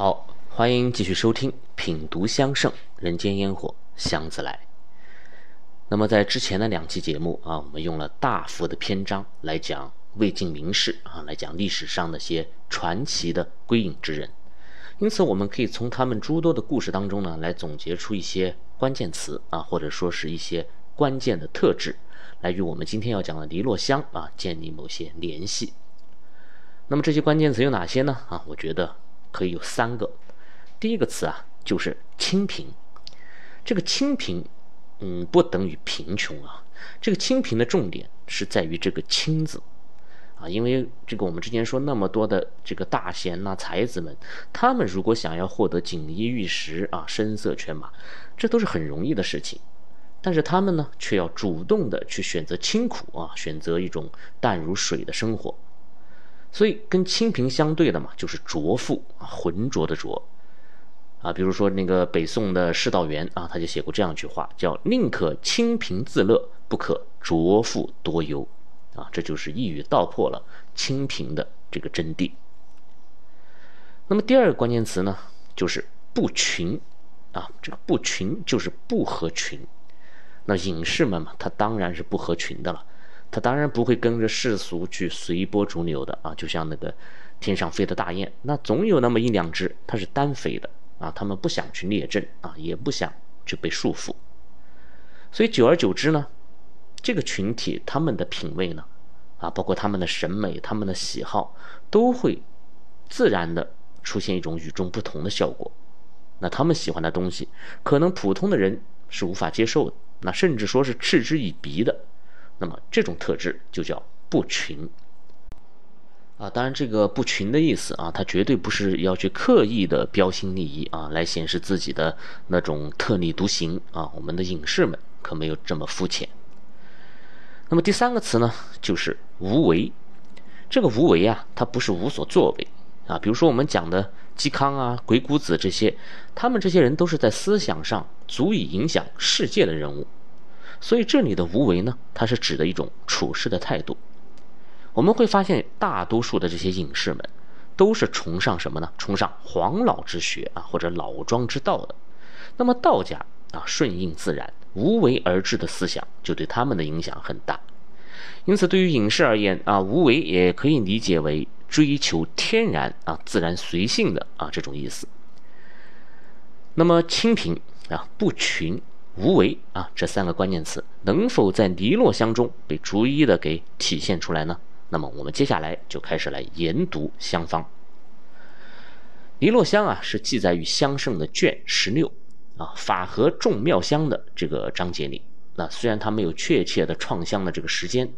好，欢迎继续收听《品读香盛人间烟火香自来》。那么在之前的两期节目啊，我们用了大幅的篇章来讲魏晋名士啊，来讲历史上那些传奇的归隐之人。因此，我们可以从他们诸多的故事当中呢，来总结出一些关键词啊，或者说是一些关键的特质，来与我们今天要讲的黎落香啊建立某些联系。那么这些关键词有哪些呢？啊，我觉得。可以有三个，第一个词啊就是清贫，这个清贫，嗯，不等于贫穷啊。这个清贫的重点是在于这个清字，啊，因为这个我们之前说那么多的这个大贤呐才子们，他们如果想要获得锦衣玉食啊声色犬马，这都是很容易的事情，但是他们呢却要主动的去选择清苦啊，选择一种淡如水的生活。所以跟清贫相对的嘛，就是浊富啊，浑浊的浊，啊，比如说那个北宋的释道元啊，他就写过这样一句话，叫“宁可清贫自乐，不可浊富多忧”，啊，这就是一语道破了清贫的这个真谛。那么第二个关键词呢，就是不群，啊，这个不群就是不合群。那隐士们嘛，他当然是不合群的了。他当然不会跟着世俗去随波逐流的啊，就像那个天上飞的大雁，那总有那么一两只它是单飞的啊，他们不想去列阵啊，也不想去被束缚，所以久而久之呢，这个群体他们的品味呢，啊，包括他们的审美、他们的喜好，都会自然的出现一种与众不同的效果。那他们喜欢的东西，可能普通的人是无法接受的，那甚至说是嗤之以鼻的。那么这种特质就叫不群啊，当然这个不群的意思啊，它绝对不是要去刻意的标新立异啊，来显示自己的那种特立独行啊。我们的隐士们可没有这么肤浅。那么第三个词呢，就是无为。这个无为啊，它不是无所作为啊。比如说我们讲的嵇康啊、鬼谷子这些，他们这些人都是在思想上足以影响世界的人物。所以这里的无为呢，它是指的一种处事的态度。我们会发现，大多数的这些隐士们，都是崇尚什么呢？崇尚黄老之学啊，或者老庄之道的。那么道家啊，顺应自然、无为而治的思想，就对他们的影响很大。因此，对于隐士而言啊，无为也可以理解为追求天然啊、自然随性的啊这种意思。那么清贫啊，不群。无为啊，这三个关键词能否在黎洛香中被逐一的给体现出来呢？那么我们接下来就开始来研读香方。黎洛香啊，是记载于香圣的卷十六啊法和众妙香的这个章节里。那虽然它没有确切的创香的这个时间，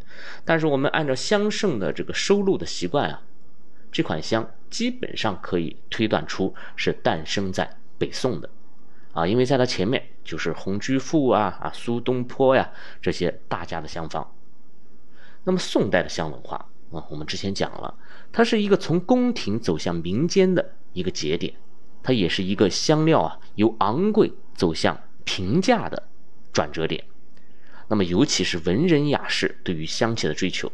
但是我们按照香圣的这个收录的习惯啊，这款香基本上可以推断出是诞生在北宋的。啊，因为在它前面就是洪居富啊、啊苏东坡呀这些大家的香方。那么宋代的香文化啊，我们之前讲了，它是一个从宫廷走向民间的一个节点，它也是一个香料啊由昂贵走向平价的转折点。那么尤其是文人雅士对于香气的追求，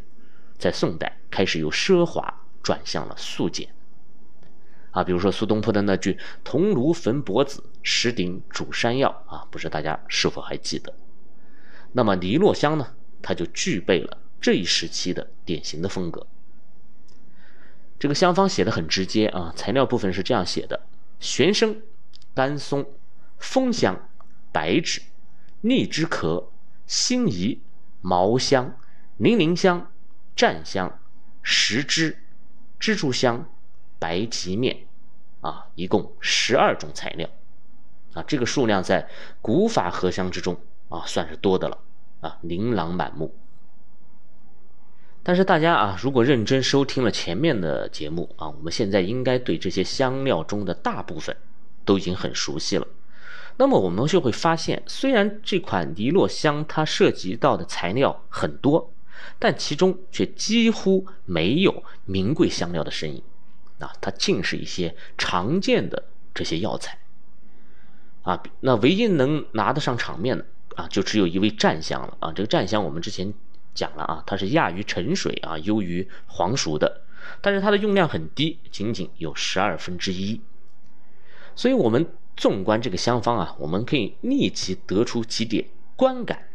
在宋代开始由奢华转向了素简。啊，比如说苏东坡的那句“铜炉焚柏子，石鼎煮山药”啊，不知大家是否还记得？那么篱落香呢，它就具备了这一时期的典型的风格。这个香方写的很直接啊，材料部分是这样写的：玄参、甘松、枫香、白芷、荔枝壳、辛夷、茅香、零陵香、占香、石枝、蜘蛛香、白吉面。啊，一共十二种材料，啊，这个数量在古法合香之中啊，算是多的了，啊，琳琅满目。但是大家啊，如果认真收听了前面的节目啊，我们现在应该对这些香料中的大部分都已经很熟悉了。那么我们就会发现，虽然这款黎洛香它涉及到的材料很多，但其中却几乎没有名贵香料的身影。啊，它尽是一些常见的这些药材，啊，那唯一能拿得上场面的啊，就只有一味占香了啊。这个占香我们之前讲了啊，它是亚于沉水啊，优于黄熟的，但是它的用量很低，仅仅有十二分之一。所以，我们纵观这个香方啊，我们可以立即得出几点观感。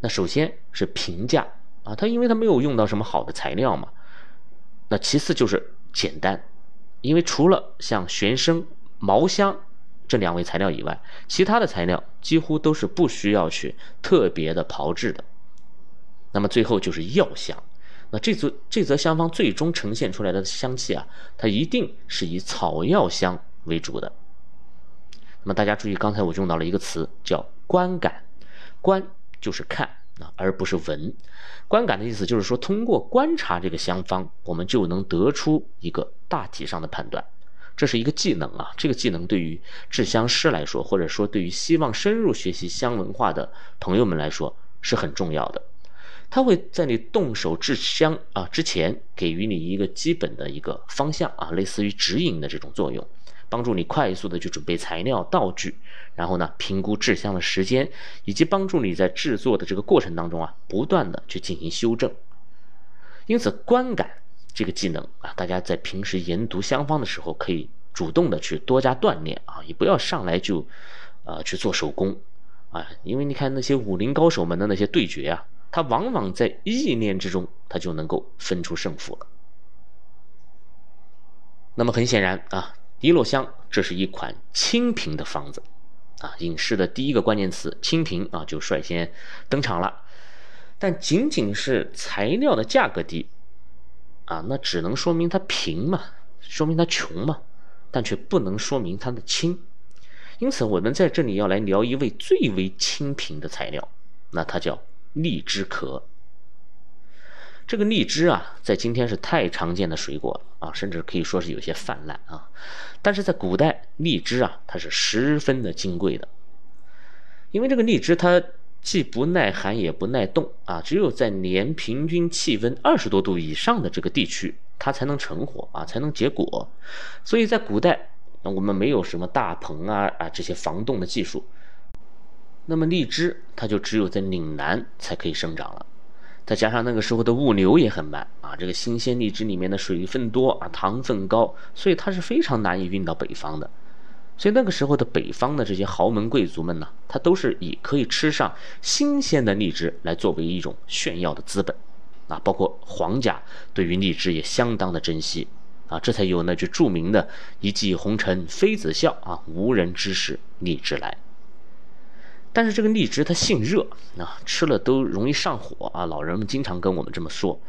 那首先是平价啊，它因为它没有用到什么好的材料嘛。那其次就是简单，因为除了像玄参、毛香这两味材料以外，其他的材料几乎都是不需要去特别的炮制的。那么最后就是药香，那这则这则香方最终呈现出来的香气啊，它一定是以草药香为主的。那么大家注意，刚才我用到了一个词叫观感，观。就是看啊，而不是闻。观感的意思就是说，通过观察这个香方，我们就能得出一个大体上的判断。这是一个技能啊，这个技能对于制香师来说，或者说对于希望深入学习香文化的朋友们来说是很重要的。它会在你动手制香啊之前，给予你一个基本的一个方向啊，类似于指引的这种作用。帮助你快速的去准备材料道具，然后呢，评估制香的时间，以及帮助你在制作的这个过程当中啊，不断的去进行修正。因此，观感这个技能啊，大家在平时研读香方的时候，可以主动的去多加锻炼啊，也不要上来就，呃，去做手工啊，因为你看那些武林高手们的那些对决啊，他往往在意念之中，他就能够分出胜负了。那么很显然啊。一落香，这是一款清平的方子，啊，影视的第一个关键词“清平”啊，就率先登场了。但仅仅是材料的价格低，啊，那只能说明它平嘛，说明它穷嘛，但却不能说明它的清。因此，我们在这里要来聊一位最为清平的材料，那它叫荔枝壳。这个荔枝啊，在今天是太常见的水果了啊，甚至可以说是有些泛滥啊。但是在古代，荔枝啊，它是十分的金贵的，因为这个荔枝它既不耐寒也不耐冻啊，只有在年平均气温二十多度以上的这个地区，它才能成活啊，才能结果。所以在古代，我们没有什么大棚啊啊这些防冻的技术，那么荔枝它就只有在岭南才可以生长了。再加上那个时候的物流也很慢啊，这个新鲜荔枝里面的水分多啊，糖分高，所以它是非常难以运到北方的。所以那个时候的北方的这些豪门贵族们呢，他都是以可以吃上新鲜的荔枝来作为一种炫耀的资本啊。包括皇家对于荔枝也相当的珍惜啊，这才有那句著名的一骑红尘妃子笑啊，无人知是荔枝来。但是这个荔枝它性热啊，吃了都容易上火啊。老人们经常跟我们这么说，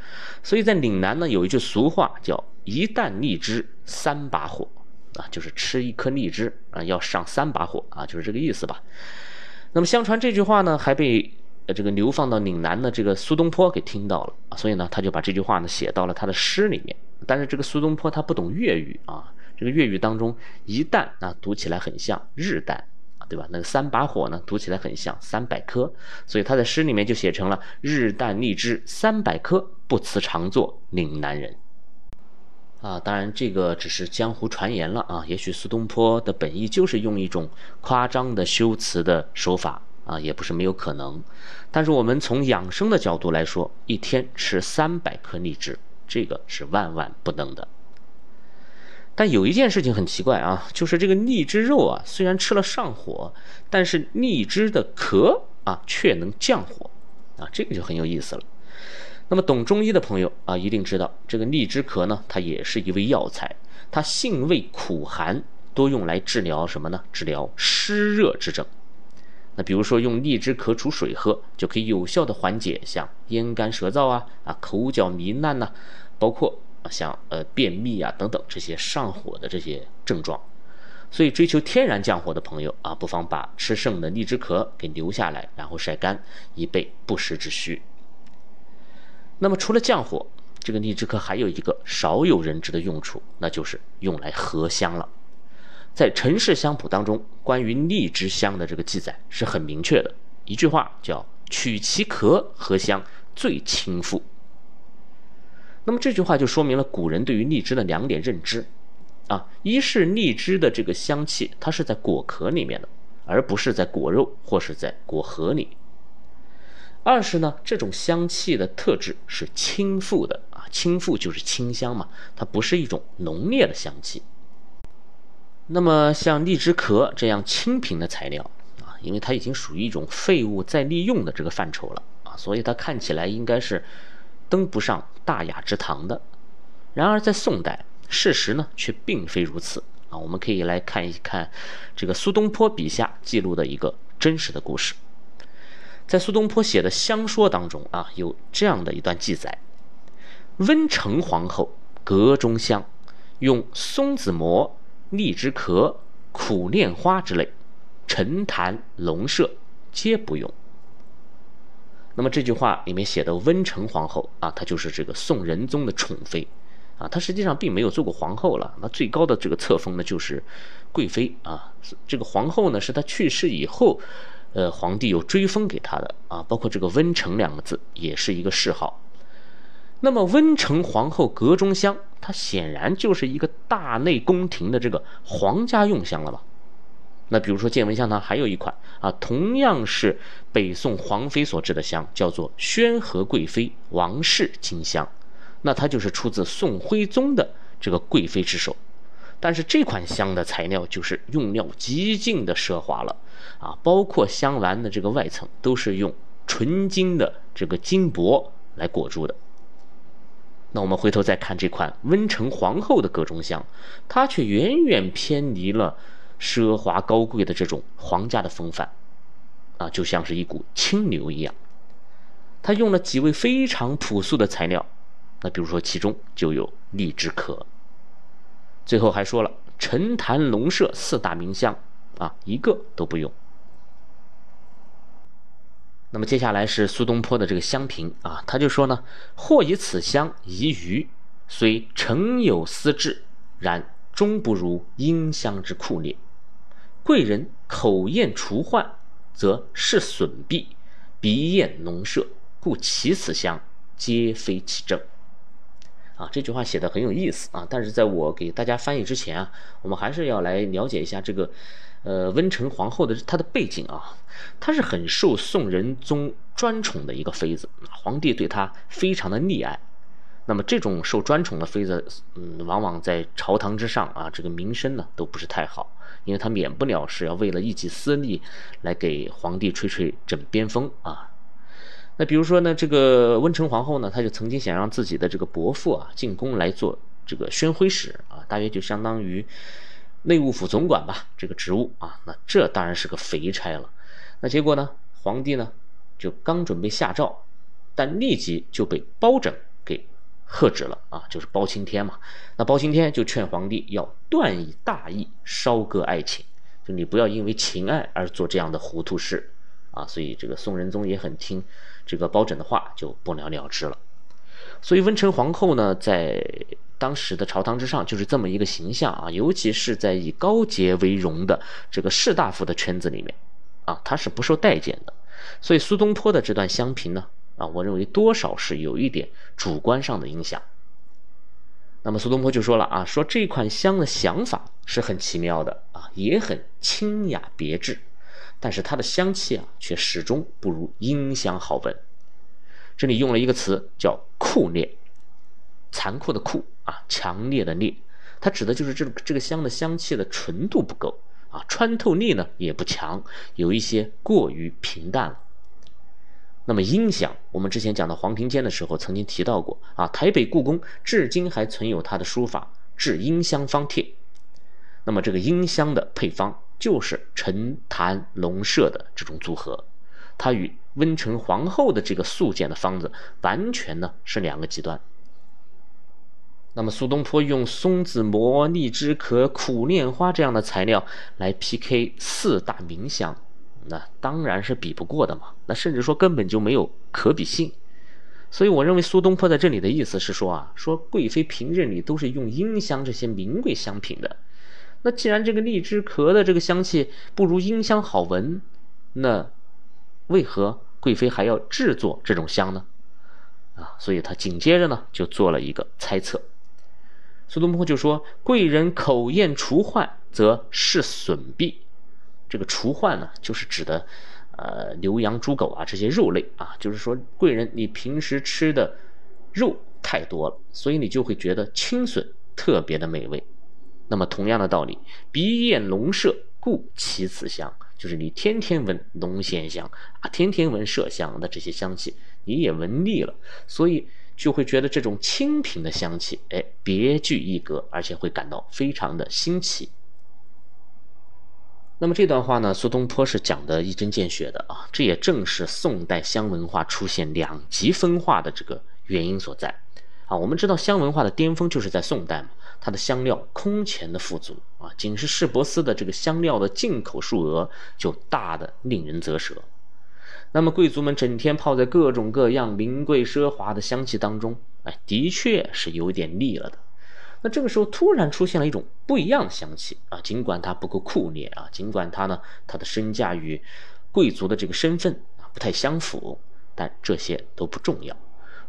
所以在岭南呢有一句俗话叫“一担荔枝三把火”，啊，就是吃一颗荔枝啊要上三把火啊，就是这个意思吧。那么相传这句话呢还被这个流放到岭南的这个苏东坡给听到了，所以呢他就把这句话呢写到了他的诗里面。但是这个苏东坡他不懂粤语啊，这个粤语当中“一担”啊读起来很像日担。对吧？那个三把火呢，读起来很像三百颗，所以他在诗里面就写成了“日啖荔枝三百颗，不辞常作岭南人”。啊，当然这个只是江湖传言了啊，也许苏东坡的本意就是用一种夸张的修辞的手法啊，也不是没有可能。但是我们从养生的角度来说，一天吃三百颗荔枝，这个是万万不能的。但有一件事情很奇怪啊，就是这个荔枝肉啊，虽然吃了上火，但是荔枝的壳啊却能降火，啊，这个就很有意思了。那么懂中医的朋友啊，一定知道这个荔枝壳呢，它也是一味药材，它性味苦寒，多用来治疗什么呢？治疗湿热之症。那比如说用荔枝壳煮水喝，就可以有效的缓解像咽干舌燥啊、啊口角糜烂呐，包括。像呃便秘啊等等这些上火的这些症状，所以追求天然降火的朋友啊，不妨把吃剩的荔枝壳给留下来，然后晒干，以备不时之需。那么除了降火，这个荔枝壳还有一个少有人知的用处，那就是用来合香了。在《陈氏香谱》当中，关于荔枝香的这个记载是很明确的，一句话叫“取其壳合香，最清复”。那么这句话就说明了古人对于荔枝的两点认知，啊，一是荔枝的这个香气，它是在果壳里面的，而不是在果肉或是在果核里；二是呢，这种香气的特质是清馥的，啊，清馥就是清香嘛，它不是一种浓烈的香气。那么像荔枝壳这样清贫的材料啊，因为它已经属于一种废物再利用的这个范畴了啊，所以它看起来应该是登不上大雅之堂的。然而在宋代，事实呢却并非如此啊。我们可以来看一看这个苏东坡笔下记录的一个真实的故事。在苏东坡写的《香说》当中啊，有这样的一段记载：温成皇后阁中香，用松子蘑。荔枝壳、苦楝花之类，陈坛、龙麝皆不用。那么这句话里面写的温成皇后啊，她就是这个宋仁宗的宠妃啊，她实际上并没有做过皇后了。那最高的这个册封呢，就是贵妃啊。这个皇后呢，是她去世以后，呃，皇帝有追封给她的啊。包括这个温成两个字，也是一个谥号。那么温成皇后阁中香，它显然就是一个大内宫廷的这个皇家用香了吧？那比如说建文香堂还有一款啊，同样是北宋皇妃所制的香，叫做宣和贵妃王氏金香，那它就是出自宋徽宗的这个贵妃之手。但是这款香的材料就是用料极尽的奢华了啊，包括香兰的这个外层都是用纯金的这个金箔来裹住的。那我们回头再看这款温成皇后的阁中香，它却远远偏离了奢华高贵的这种皇家的风范，啊，就像是一股清流一样。他用了几位非常朴素的材料，那比如说其中就有荔枝壳。最后还说了陈坛龙麝四大名香，啊，一个都不用。那么接下来是苏东坡的这个香评啊，他就说呢：“或以此香宜鱼，虽诚有思志，然终不如阴香之酷烈。贵人口咽除患，则是损弊；鼻咽浓麝，故其此相皆非其正。”啊，这句话写的很有意思啊，但是在我给大家翻译之前啊，我们还是要来了解一下这个。呃，温成皇后的她的背景啊，她是很受宋仁宗专宠的一个妃子，皇帝对她非常的溺爱。那么这种受专宠的妃子，嗯，往往在朝堂之上啊，这个名声呢都不是太好，因为她免不了是要为了一己私利来给皇帝吹吹枕边风啊。那比如说呢，这个温成皇后呢，她就曾经想让自己的这个伯父啊进宫来做这个宣徽使啊，大约就相当于。内务府总管吧，这个职务啊，那这当然是个肥差了。那结果呢，皇帝呢就刚准备下诏，但立即就被包拯喝止了啊，就是包青天嘛。那包青天就劝皇帝要断以大义，烧割爱情，就你不要因为情爱而做这样的糊涂事啊。所以这个宋仁宗也很听这个包拯的话，就不了了之了。所以温成皇后呢，在当时的朝堂之上就是这么一个形象啊，尤其是在以高洁为荣的这个士大夫的圈子里面，啊，他是不受待见的。所以苏东坡的这段香评呢，啊，我认为多少是有一点主观上的影响。那么苏东坡就说了啊，说这款香的想法是很奇妙的啊，也很清雅别致，但是它的香气啊，却始终不如音香好闻。这里用了一个词叫酷烈，残酷的酷啊，强烈的烈，它指的就是这这个香的香气的纯度不够啊，穿透力呢也不强，有一些过于平淡了。那么音香，我们之前讲到黄庭坚的时候曾经提到过啊，台北故宫至今还存有他的书法制音香方帖。那么这个音香的配方就是陈坛龙麝的这种组合。它与温成皇后的这个素简的方子完全呢是两个极端。那么苏东坡用松子膜、荔枝壳、苦楝花这样的材料来 PK 四大名香，那当然是比不过的嘛。那甚至说根本就没有可比性。所以我认为苏东坡在这里的意思是说啊，说贵妃平日里都是用音香这些名贵香品的，那既然这个荔枝壳的这个香气不如音香好闻，那。为何贵妃还要制作这种香呢？啊，所以他紧接着呢就做了一个猜测。苏东坡就说：“贵人口厌除患，则是损弊。”这个除患呢，就是指的，呃，牛羊猪狗啊这些肉类啊，就是说贵人你平时吃的肉太多了，所以你就会觉得青笋特别的美味。那么同样的道理，鼻焰笼麝，故其此香。就是你天天闻龙涎香啊，天天闻麝香的这些香气，你也闻腻了，所以就会觉得这种清品的香气，哎，别具一格，而且会感到非常的新奇。那么这段话呢，苏东坡是讲的一针见血的啊，这也正是宋代香文化出现两极分化的这个原因所在啊。我们知道香文化的巅峰就是在宋代嘛，它的香料空前的富足啊，仅是市舶司的这个香料的进口数额就大的令人啧舌。那么贵族们整天泡在各种各样名贵奢华的香气当中，哎，的确是有点腻了的。那这个时候突然出现了一种不一样的香气啊，尽管它不够酷烈啊，尽管它呢，它的身价与贵族的这个身份啊不太相符，但这些都不重要，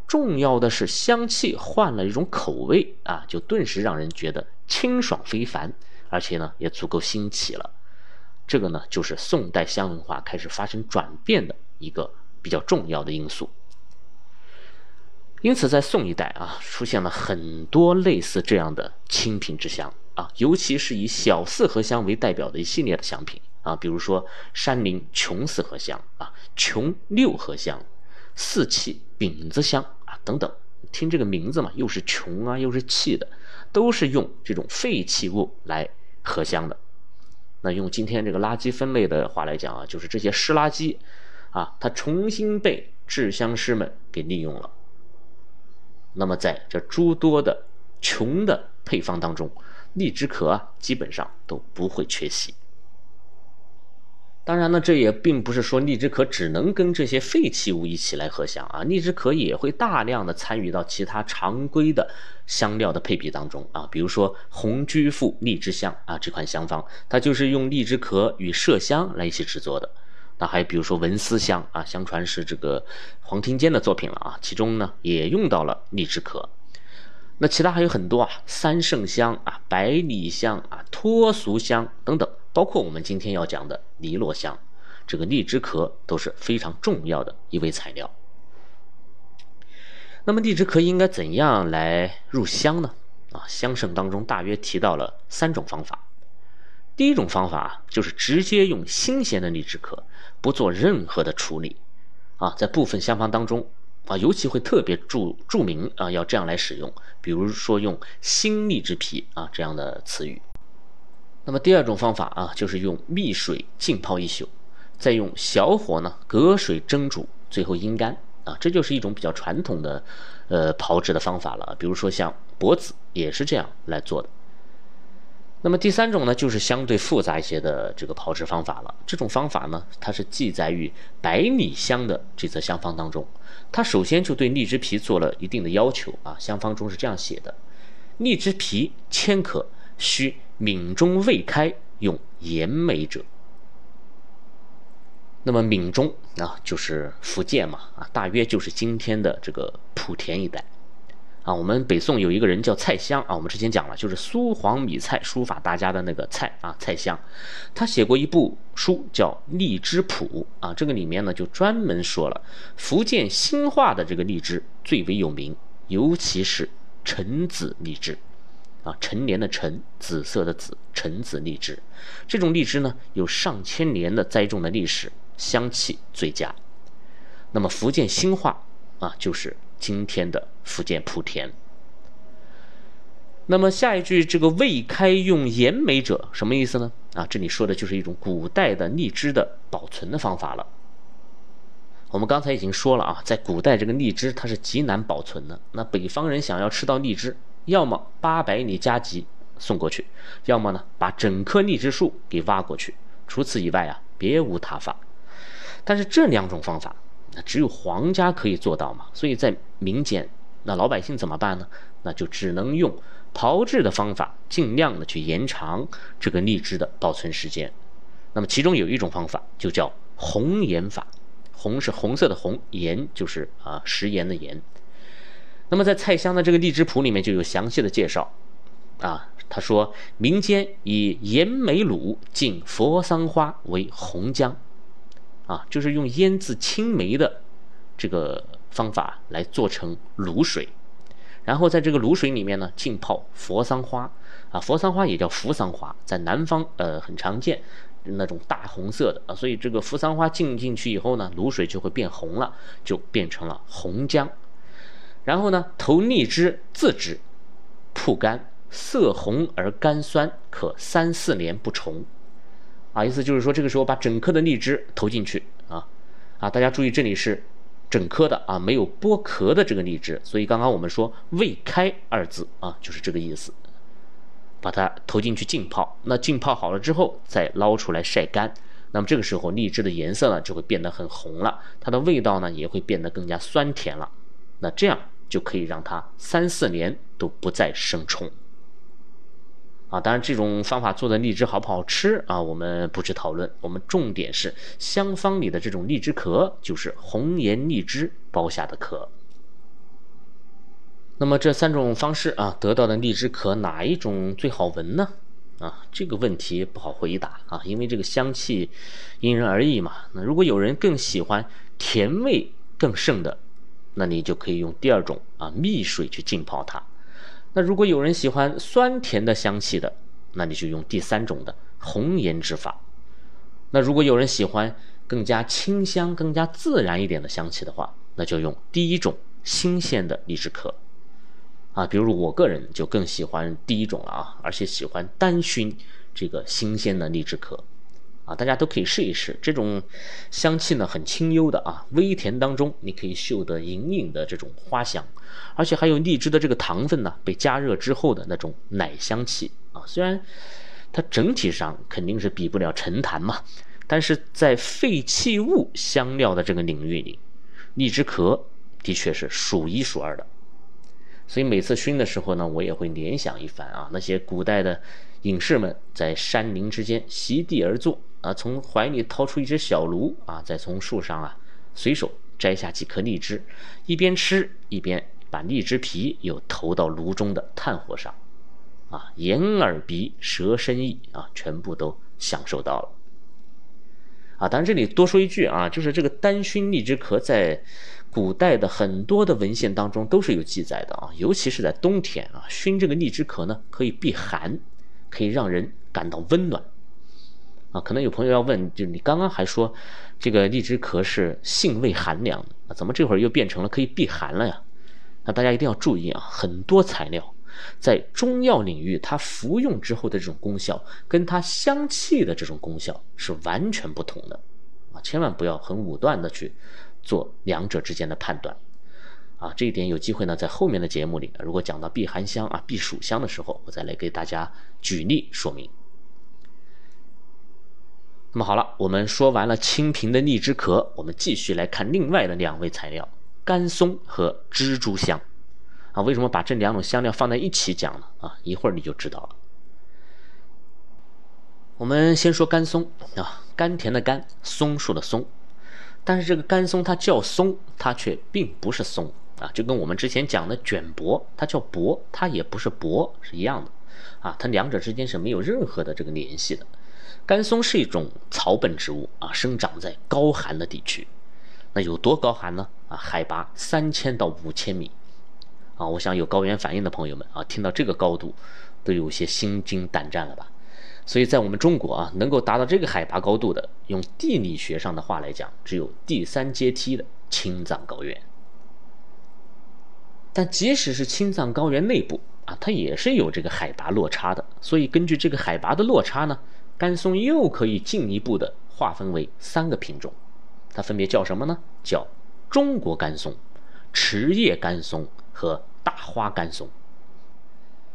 重要的是香气换了一种口味啊，就顿时让人觉得清爽非凡，而且呢也足够新奇了。这个呢就是宋代香文化开始发生转变的一个比较重要的因素。因此，在宋一代啊，出现了很多类似这样的清品之香啊，尤其是以小四合香为代表的一系列的香品啊，比如说山林琼四合香啊、琼六合香、四气饼子香啊等等。听这个名字嘛，又是琼啊，又是气的，都是用这种废弃物来合香的。那用今天这个垃圾分类的话来讲啊，就是这些湿垃圾啊，它重新被制香师们给利用了。那么在这诸多的穷的配方当中，荔枝壳啊基本上都不会缺席。当然呢，这也并不是说荔枝壳只能跟这些废弃物一起来合香啊，荔枝壳也会大量的参与到其他常规的香料的配比当中啊，比如说红居附荔枝香啊这款香方，它就是用荔枝壳与麝香来一起制作的。那还比如说文思香啊，相传是这个黄庭坚的作品了啊，其中呢也用到了荔枝壳。那其他还有很多啊，三圣香啊、百里香啊、脱俗香等等，包括我们今天要讲的尼洛香，这个荔枝壳都是非常重要的一味材料。那么荔枝壳应该怎样来入香呢？啊，香圣当中大约提到了三种方法。第一种方法就是直接用新鲜的荔枝壳，不做任何的处理，啊，在部分香方当中啊，尤其会特别注注明啊，要这样来使用，比如说用新荔枝皮啊这样的词语。那么第二种方法啊，就是用蜜水浸泡一宿，再用小火呢隔水蒸煮，最后阴干啊，这就是一种比较传统的呃炮制的方法了。比如说像柏子也是这样来做的。那么第三种呢，就是相对复杂一些的这个炮制方法了。这种方法呢，它是记载于百里香的这则香方当中。它首先就对荔枝皮做了一定的要求啊，香方中是这样写的：荔枝皮千可，需闽中未开，用盐梅者。那么闽中啊，就是福建嘛啊，大约就是今天的这个莆田一带。啊，我们北宋有一个人叫蔡襄啊，我们之前讲了，就是苏黄米蔡书法大家的那个蔡啊，蔡襄，他写过一部书叫《荔枝谱》啊，这个里面呢就专门说了福建兴化的这个荔枝最为有名，尤其是橙子荔枝，啊，陈年的陈，紫色的紫，橙子荔枝，这种荔枝呢有上千年的栽种的历史，香气最佳。那么福建兴化啊，就是。今天的福建莆田。那么下一句这个未开用盐梅者什么意思呢？啊，这里说的就是一种古代的荔枝的保存的方法了。我们刚才已经说了啊，在古代这个荔枝它是极难保存的。那北方人想要吃到荔枝，要么八百里加急送过去，要么呢把整棵荔枝树给挖过去。除此以外啊，别无他法。但是这两种方法。那只有皇家可以做到嘛，所以在民间，那老百姓怎么办呢？那就只能用炮制的方法，尽量的去延长这个荔枝的保存时间。那么其中有一种方法就叫红盐法，红是红色的红，盐就是啊食盐的盐。那么在蔡襄的这个荔枝谱里面就有详细的介绍，啊，他说民间以盐梅卤浸佛桑花为红浆。啊，就是用腌制青梅的这个方法来做成卤水，然后在这个卤水里面呢浸泡佛桑花，啊，佛桑花也叫扶桑花，在南方呃很常见，那种大红色的啊，所以这个扶桑花浸进去以后呢，卤水就会变红了，就变成了红姜。然后呢，投荔枝自制，曝干，色红而甘酸，可三四年不虫。啊，意思就是说，这个时候把整颗的荔枝投进去啊，啊，大家注意，这里是整颗的啊，没有剥壳的这个荔枝，所以刚刚我们说未开二字啊，就是这个意思。把它投进去浸泡，那浸泡好了之后再捞出来晒干，那么这个时候荔枝的颜色呢就会变得很红了，它的味道呢也会变得更加酸甜了，那这样就可以让它三四年都不再生虫。啊，当然这种方法做的荔枝好不好吃啊，我们不去讨论。我们重点是香方里的这种荔枝壳，就是红颜荔枝剥下的壳。那么这三种方式啊，得到的荔枝壳哪一种最好闻呢？啊，这个问题不好回答啊，因为这个香气因人而异嘛。那如果有人更喜欢甜味更盛的，那你就可以用第二种啊蜜水去浸泡它。那如果有人喜欢酸甜的香气的，那你就用第三种的红颜之法。那如果有人喜欢更加清香、更加自然一点的香气的话，那就用第一种新鲜的荔枝壳。啊，比如我个人就更喜欢第一种了啊，而且喜欢单熏这个新鲜的荔枝壳。啊，大家都可以试一试，这种香气呢很清幽的啊，微甜当中你可以嗅得隐隐的这种花香，而且还有荔枝的这个糖分呢被加热之后的那种奶香气啊。虽然它整体上肯定是比不了陈坛嘛，但是在废弃物香料的这个领域里，荔枝壳的确是数一数二的。所以每次熏的时候呢，我也会联想一番啊，那些古代的隐士们在山林之间席地而坐。啊，从怀里掏出一只小炉啊，再从树上啊随手摘下几颗荔枝，一边吃一边把荔枝皮又投到炉中的炭火上，啊，眼耳鼻舌身意啊，全部都享受到了。啊，当然这里多说一句啊，就是这个单熏荔枝壳在古代的很多的文献当中都是有记载的啊，尤其是在冬天啊，熏这个荔枝壳呢可以避寒，可以让人感到温暖。啊，可能有朋友要问，就是你刚刚还说这个荔枝壳是性味寒凉的，怎么这会儿又变成了可以避寒了呀？那大家一定要注意啊，很多材料在中药领域，它服用之后的这种功效，跟它香气的这种功效是完全不同的，啊，千万不要很武断的去做两者之间的判断，啊，这一点有机会呢，在后面的节目里，如果讲到避寒香啊、避暑香的时候，我再来给大家举例说明。那么好了，我们说完了清平的荔枝壳，我们继续来看另外的两味材料：甘松和蜘蛛香。啊，为什么把这两种香料放在一起讲呢？啊，一会儿你就知道了。我们先说甘松啊，甘甜的甘，松树的松。但是这个甘松它叫松，它却并不是松啊，就跟我们之前讲的卷柏，它叫柏，它也不是柏，是一样的。啊，它两者之间是没有任何的这个联系的。甘松是一种草本植物啊，生长在高寒的地区。那有多高寒呢？啊，海拔三千到五千米。啊，我想有高原反应的朋友们啊，听到这个高度都有些心惊胆战了吧？所以在我们中国啊，能够达到这个海拔高度的，用地理学上的话来讲，只有第三阶梯的青藏高原。但即使是青藏高原内部啊，它也是有这个海拔落差的。所以根据这个海拔的落差呢？甘松又可以进一步的划分为三个品种，它分别叫什么呢？叫中国甘松、池叶甘松和大花甘松。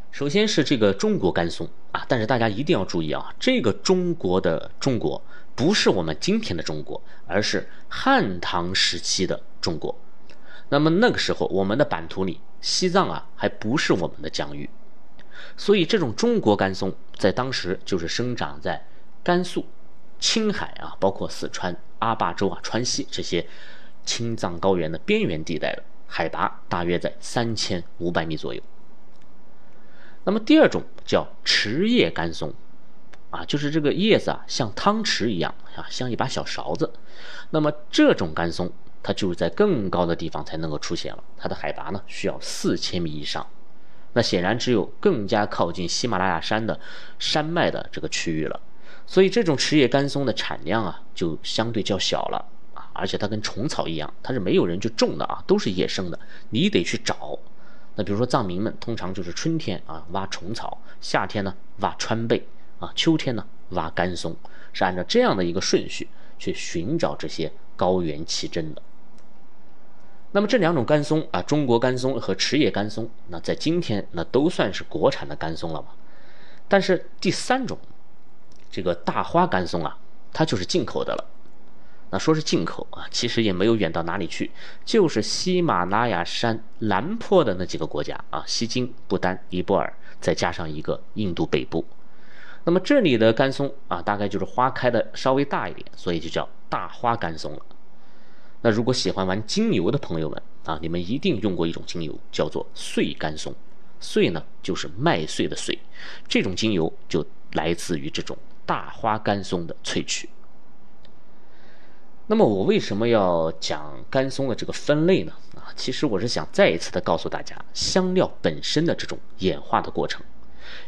首先是这个中国甘松啊，但是大家一定要注意啊，这个中国的中国不是我们今天的中国，而是汉唐时期的中国。那么那个时候，我们的版图里，西藏啊还不是我们的疆域。所以，这种中国甘松在当时就是生长在甘肃、青海啊，包括四川、阿坝州啊、川西这些青藏高原的边缘地带的，海拔大约在三千五百米左右。那么第二种叫池叶甘松，啊，就是这个叶子啊像汤匙一样啊，像一把小勺子。那么这种甘松，它就是在更高的地方才能够出现了，它的海拔呢需要四千米以上。那显然只有更加靠近喜马拉雅山的山脉的这个区域了。所以这种池叶干松的产量啊，就相对较小了啊，而且它跟虫草一样，它是没有人去种的啊，都是野生的，你得去找。那比如说藏民们通常就是春天啊挖虫草，夏天呢挖川贝啊，秋天呢挖干松，是按照这样的一个顺序去寻找这些高原奇珍的。那么这两种干松啊，中国干松和池叶干松，那在今天那都算是国产的干松了嘛。但是第三种，这个大花干松啊，它就是进口的了。那说是进口啊，其实也没有远到哪里去，就是喜马拉雅山南坡的那几个国家啊，西京、不丹、尼泊尔，再加上一个印度北部。那么这里的干松啊，大概就是花开的稍微大一点，所以就叫大花干松了。那如果喜欢玩精油的朋友们啊，你们一定用过一种精油，叫做碎干松。碎呢，就是麦穗的穗，这种精油就来自于这种大花干松的萃取。那么我为什么要讲干松的这个分类呢？啊，其实我是想再一次的告诉大家，香料本身的这种演化的过程，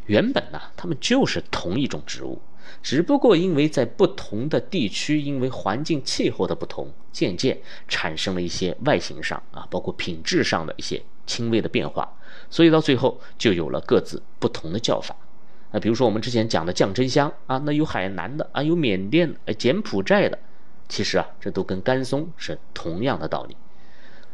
原本呢，它们就是同一种植物，只不过因为在不同的地区，因为环境气候的不同，渐渐产生了一些外形上啊，包括品质上的一些轻微的变化，所以到最后就有了各自不同的叫法。啊，比如说我们之前讲的降真香啊，那有海南的啊，有缅甸的、柬埔寨的。其实啊，这都跟干松是同样的道理，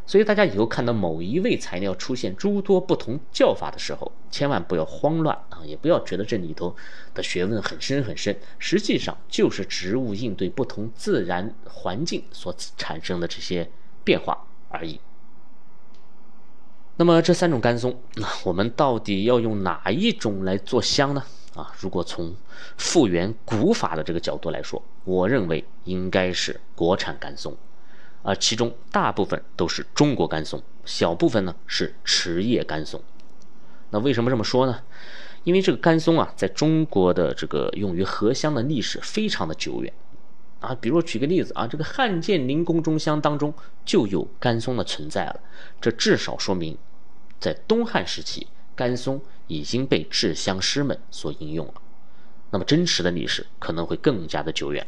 所以大家以后看到某一味材料出现诸多不同叫法的时候，千万不要慌乱啊，也不要觉得这里头的学问很深很深，实际上就是植物应对不同自然环境所产生的这些变化而已。那么这三种干松，我们到底要用哪一种来做香呢？啊，如果从复原古法的这个角度来说，我认为应该是国产干松，而其中大部分都是中国干松，小部分呢是池叶干松。那为什么这么说呢？因为这个干松啊，在中国的这个用于合香的历史非常的久远啊。比如举个例子啊，这个汉建宁宫中香当中就有干松的存在了，这至少说明在东汉时期。干松已经被制香师们所应用了，那么真实的历史可能会更加的久远。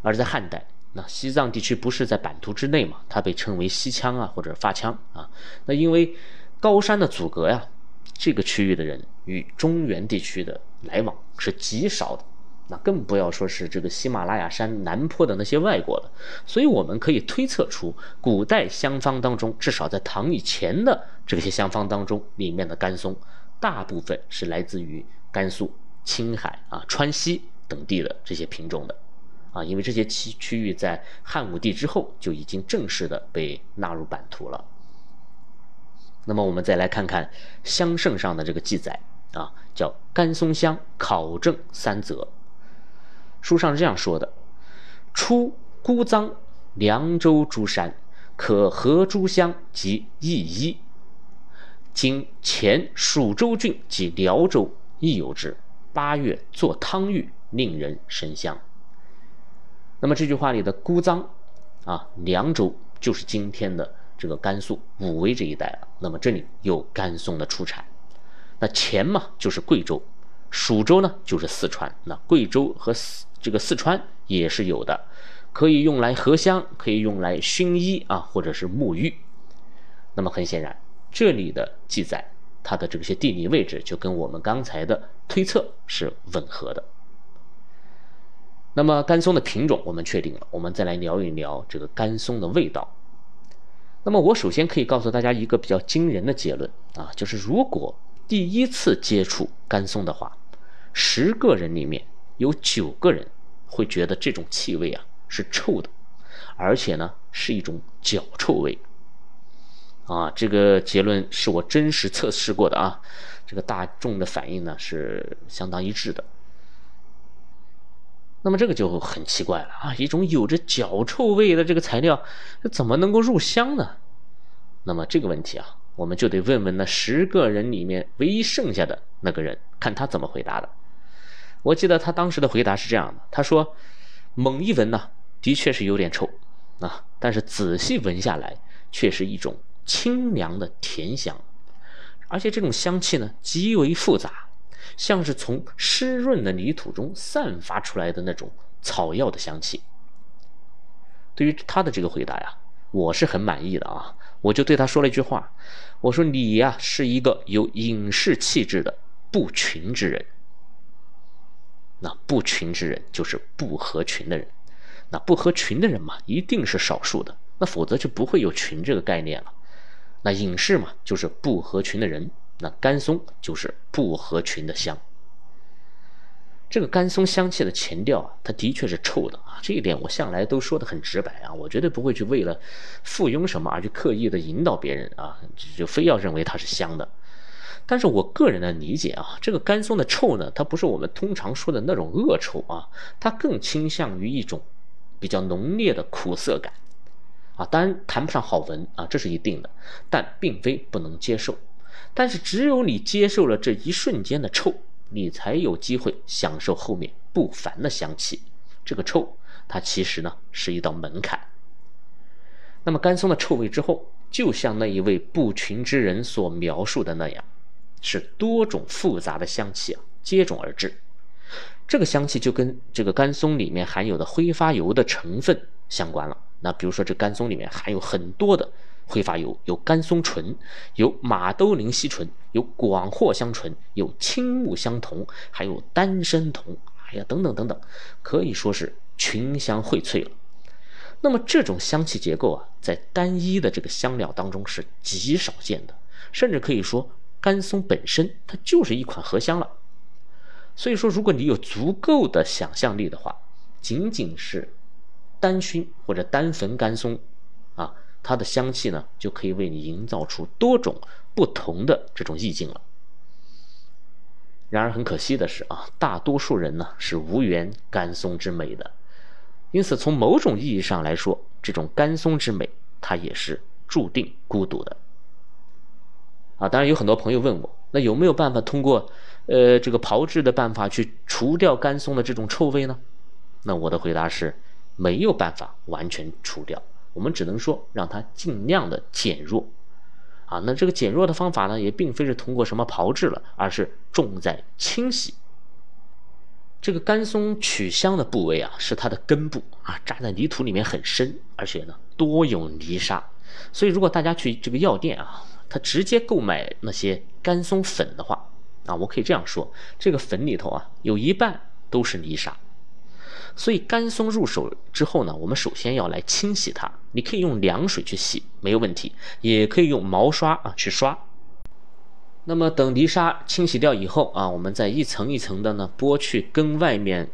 而在汉代，那西藏地区不是在版图之内嘛，它被称为西羌啊或者发羌啊。那因为高山的阻隔呀，这个区域的人与中原地区的来往是极少的。那更不要说是这个喜马拉雅山南坡的那些外国了，所以我们可以推测出，古代香方当中，至少在唐以前的这些香方当中，里面的甘松，大部分是来自于甘肃、青海啊、川西等地的这些品种的，啊，因为这些区区域在汉武帝之后就已经正式的被纳入版图了。那么我们再来看看香圣上的这个记载啊，叫甘松香考证三则。书上是这样说的：出孤臧、凉州诸山，可合诸香及一衣。今前蜀州郡及辽州亦有之。八月做汤浴，令人神香。那么这句话里的姑臧啊，凉州就是今天的这个甘肃武威这一带了。那么这里有甘松的出产。那黔嘛就是贵州，蜀州呢就是四川。那贵州和四。这个四川也是有的，可以用来合香，可以用来熏衣啊，或者是沐浴。那么很显然，这里的记载，它的这些地理位置就跟我们刚才的推测是吻合的。那么甘松的品种我们确定了，我们再来聊一聊这个甘松的味道。那么我首先可以告诉大家一个比较惊人的结论啊，就是如果第一次接触甘松的话，十个人里面有九个人。会觉得这种气味啊是臭的，而且呢是一种脚臭味。啊，这个结论是我真实测试过的啊，这个大众的反应呢是相当一致的。那么这个就很奇怪了啊，一种有着脚臭味的这个材料，怎么能够入香呢？那么这个问题啊，我们就得问问那十个人里面唯一剩下的那个人，看他怎么回答的。我记得他当时的回答是这样的：他说，猛一闻呢，的确是有点臭啊，但是仔细闻下来，却是一种清凉的甜香。而且这种香气呢极为复杂，像是从湿润的泥土中散发出来的那种草药的香气。对于他的这个回答呀，我是很满意的啊，我就对他说了一句话，我说你呀是一个有隐士气质的不群之人。那不群之人就是不合群的人，那不合群的人嘛，一定是少数的，那否则就不会有群这个概念了。那隐士嘛，就是不合群的人，那甘松就是不合群的香。这个甘松香气的前调啊，它的确是臭的啊，这一点我向来都说的很直白啊，我绝对不会去为了附庸什么而去刻意的引导别人啊，就非要认为它是香的。但是我个人的理解啊，这个甘松的臭呢，它不是我们通常说的那种恶臭啊，它更倾向于一种比较浓烈的苦涩感啊。当然谈不上好闻啊，这是一定的，但并非不能接受。但是只有你接受了这一瞬间的臭，你才有机会享受后面不凡的香气。这个臭，它其实呢是一道门槛。那么甘松的臭味之后，就像那一位不群之人所描述的那样。是多种复杂的香气啊接踵而至，这个香气就跟这个甘松里面含有的挥发油的成分相关了。那比如说这甘松里面含有很多的挥发油，有甘松醇，有马兜铃烯醇，有广藿香醇，有青木香酮，还有丹参酮，哎呀等等等等，可以说是群香荟萃了。那么这种香气结构啊，在单一的这个香料当中是极少见的，甚至可以说。甘松本身它就是一款合香了，所以说如果你有足够的想象力的话，仅仅是单熏或者单焚甘松，它的香气呢就可以为你营造出多种不同的这种意境了。然而很可惜的是啊，大多数人呢是无缘甘松之美的，因此从某种意义上来说，这种甘松之美它也是注定孤独的。啊，当然有很多朋友问我，那有没有办法通过，呃，这个炮制的办法去除掉甘松的这种臭味呢？那我的回答是，没有办法完全除掉，我们只能说让它尽量的减弱。啊，那这个减弱的方法呢，也并非是通过什么炮制了，而是重在清洗。这个甘松取香的部位啊，是它的根部啊，扎在泥土里面很深，而且呢多有泥沙，所以如果大家去这个药店啊。他直接购买那些甘松粉的话，啊，我可以这样说，这个粉里头啊，有一半都是泥沙。所以甘松入手之后呢，我们首先要来清洗它。你可以用凉水去洗，没有问题；也可以用毛刷啊去刷。那么等泥沙清洗掉以后啊，我们再一层一层的呢剥去根外面，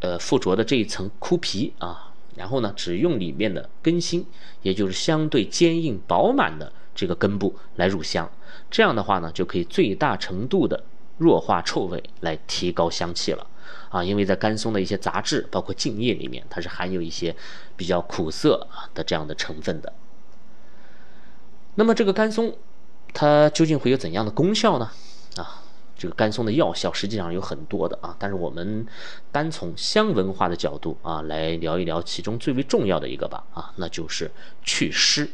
呃附着的这一层枯皮啊，然后呢只用里面的根芯，也就是相对坚硬饱满的。这个根部来入香，这样的话呢，就可以最大程度的弱化臭味，来提高香气了啊！因为在甘松的一些杂质，包括茎叶里面，它是含有一些比较苦涩啊的这样的成分的。那么这个甘松，它究竟会有怎样的功效呢？啊，这个甘松的药效实际上有很多的啊，但是我们单从香文化的角度啊来聊一聊其中最为重要的一个吧啊，那就是祛湿。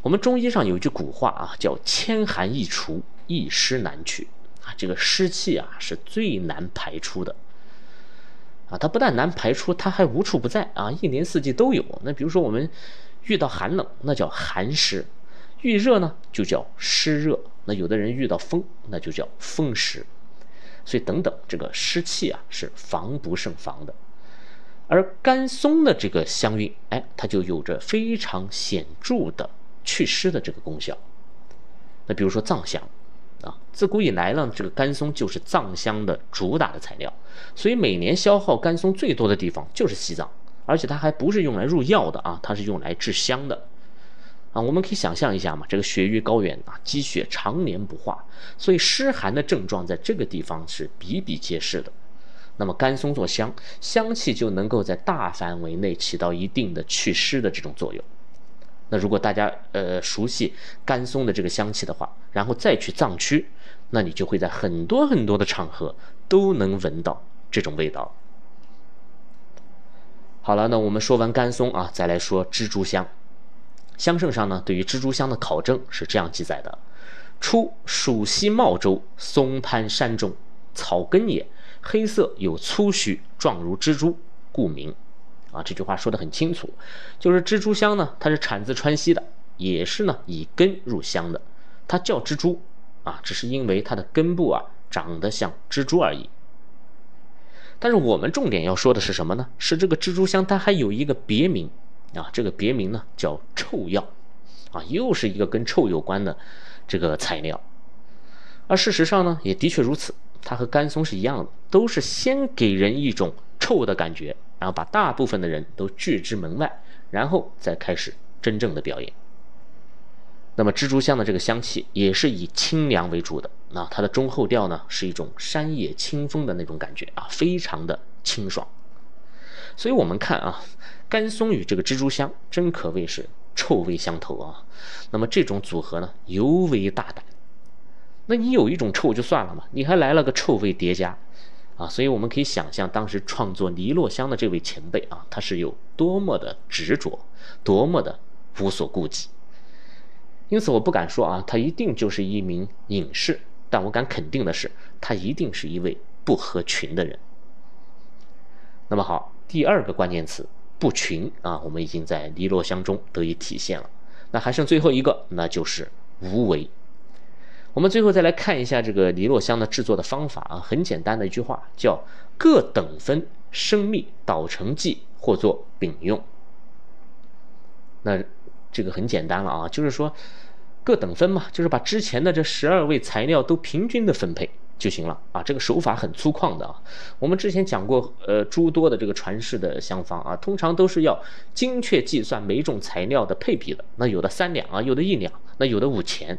我们中医上有一句古话啊，叫“千寒易除，一湿难去”。啊，这个湿气啊是最难排出的。啊，它不但难排出，它还无处不在啊，一年四季都有。那比如说我们遇到寒冷，那叫寒湿；遇热呢，就叫湿热。那有的人遇到风，那就叫风湿。所以等等，这个湿气啊是防不胜防的。而甘松的这个香韵，哎，它就有着非常显著的。祛湿的这个功效，那比如说藏香，自古以来呢，这个甘松就是藏香的主打的材料，所以每年消耗甘松最多的地方就是西藏，而且它还不是用来入药的啊，它是用来制香的，啊，我们可以想象一下嘛，这个雪域高原啊，积雪常年不化，所以湿寒的症状在这个地方是比比皆是的，那么甘松做香，香气就能够在大范围内起到一定的祛湿的这种作用。那如果大家呃熟悉甘松的这个香气的话，然后再去藏区，那你就会在很多很多的场合都能闻到这种味道。好了，那我们说完甘松啊，再来说蜘蛛香。香圣上呢对于蜘蛛香的考证是这样记载的：出蜀西茂州松潘山中，草根也，黑色有粗须，状如蜘蛛，故名。啊，这句话说的很清楚，就是蜘蛛香呢，它是产自川西的，也是呢以根入香的，它叫蜘蛛啊，只是因为它的根部啊长得像蜘蛛而已。但是我们重点要说的是什么呢？是这个蜘蛛香它还有一个别名啊，这个别名呢叫臭药，啊，又是一个跟臭有关的这个材料。而事实上呢，也的确如此，它和甘松是一样的，都是先给人一种臭的感觉，然后把大部分的人都拒之门外，然后再开始真正的表演。那么蜘蛛香的这个香气也是以清凉为主的，那它的中后调呢是一种山野清风的那种感觉啊，非常的清爽。所以我们看啊，甘松与这个蜘蛛香真可谓是臭味相投啊。那么这种组合呢尤为大胆。那你有一种臭就算了嘛，你还来了个臭味叠加，啊，所以我们可以想象当时创作尼洛香的这位前辈啊，他是有多么的执着，多么的无所顾忌。因此，我不敢说啊，他一定就是一名隐士，但我敢肯定的是，他一定是一位不合群的人。那么好，第二个关键词“不群”啊，我们已经在尼洛香中得以体现了。那还剩最后一个，那就是无为。我们最后再来看一下这个尼洛香的制作的方法啊，很简单的一句话，叫各等分生蜜捣成剂，或做饼用。那这个很简单了啊，就是说。各等分嘛，就是把之前的这十二味材料都平均的分配就行了啊。这个手法很粗犷的啊。我们之前讲过，呃，诸多的这个传世的香方啊，通常都是要精确计算每种材料的配比的。那有的三两啊，有的一两，那有的五钱，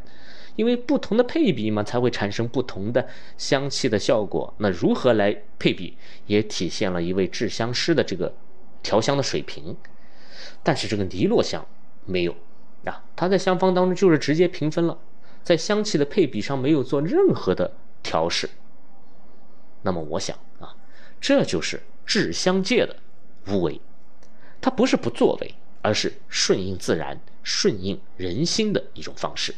因为不同的配比嘛，才会产生不同的香气的效果。那如何来配比，也体现了一位制香师的这个调香的水平。但是这个尼洛香没有。啊，它在香方当中就是直接平分了，在香气的配比上没有做任何的调试。那么我想啊，这就是制香界的无为，它不是不作为，而是顺应自然、顺应人心的一种方式。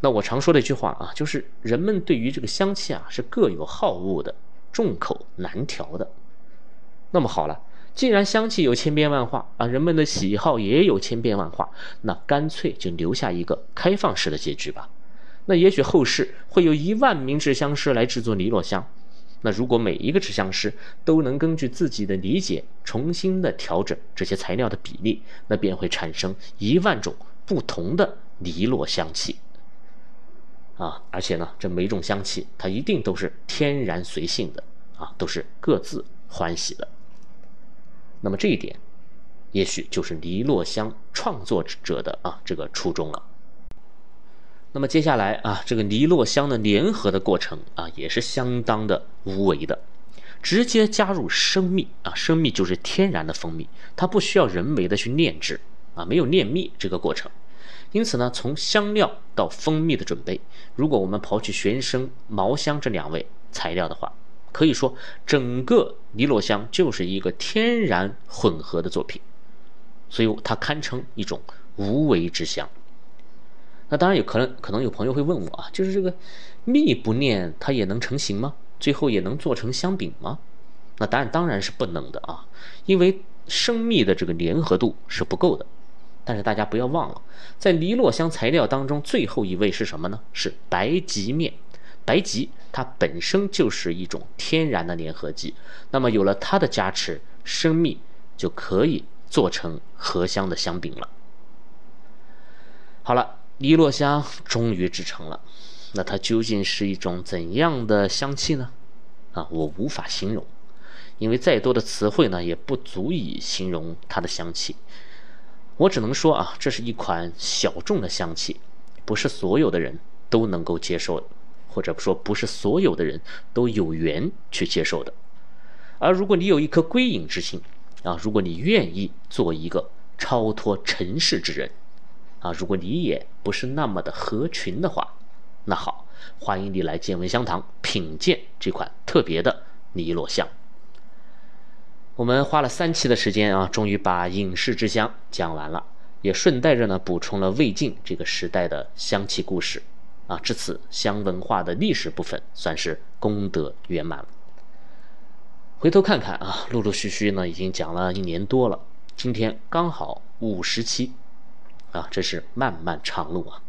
那我常说的一句话啊，就是人们对于这个香气啊是各有好恶的，众口难调的。那么好了。既然香气有千变万化啊，人们的喜好也有千变万化，那干脆就留下一个开放式的结局吧。那也许后世会有一万名制香师来制作尼罗香，那如果每一个制香师都能根据自己的理解重新的调整这些材料的比例，那便会产生一万种不同的尼罗香气。啊，而且呢，这每种香气它一定都是天然随性的啊，都是各自欢喜的。那么这一点，也许就是尼洛香创作者的啊这个初衷了。那么接下来啊，这个尼洛香的联合的过程啊，也是相当的无为的，直接加入生蜜啊，生蜜就是天然的蜂蜜，它不需要人为的去炼制啊，没有炼蜜这个过程。因此呢，从香料到蜂蜜的准备，如果我们刨去玄参、毛香这两位材料的话。可以说，整个尼罗香就是一个天然混合的作品，所以它堪称一种无为之香。那当然有可能，可能有朋友会问我啊，就是这个蜜不炼，它也能成型吗？最后也能做成香饼吗？那答案当然是不能的啊，因为生蜜的这个粘合度是不够的。但是大家不要忘了，在尼洛香材料当中，最后一位是什么呢？是白吉面。白吉它本身就是一种天然的粘合剂，那么有了它的加持，生蜜就可以做成荷香的香饼了。好了，尼洛香终于制成了，那它究竟是一种怎样的香气呢？啊，我无法形容，因为再多的词汇呢也不足以形容它的香气。我只能说啊，这是一款小众的香气，不是所有的人都能够接受的。或者说，不是所有的人都有缘去接受的。而如果你有一颗归隐之心，啊，如果你愿意做一个超脱尘世之人，啊，如果你也不是那么的合群的话，那好，欢迎你来见闻香堂品鉴这款特别的尼罗香。我们花了三期的时间啊，终于把隐士之香讲完了，也顺带着呢补充了魏晋这个时代的香气故事。啊，至此香文化的历史部分算是功德圆满了。回头看看啊，陆陆续续呢已经讲了一年多了，今天刚好五十期，啊，这是漫漫长路啊。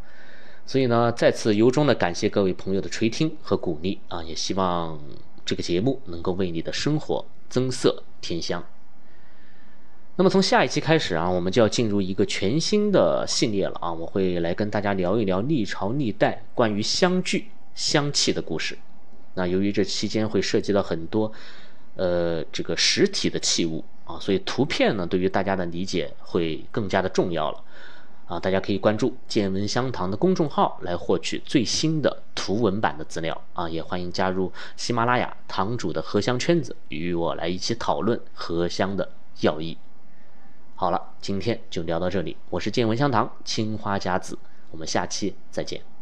所以呢，再次由衷的感谢各位朋友的垂听和鼓励啊，也希望这个节目能够为你的生活增色添香。那么从下一期开始啊，我们就要进入一个全新的系列了啊！我会来跟大家聊一聊历朝历代关于香具、香气的故事。那由于这期间会涉及到很多，呃，这个实体的器物啊，所以图片呢，对于大家的理解会更加的重要了啊！大家可以关注“见闻香堂”的公众号来获取最新的图文版的资料啊！也欢迎加入喜马拉雅堂主的荷香圈子，与我来一起讨论荷香的要义。好了，今天就聊到这里。我是见闻香堂青花甲子，我们下期再见。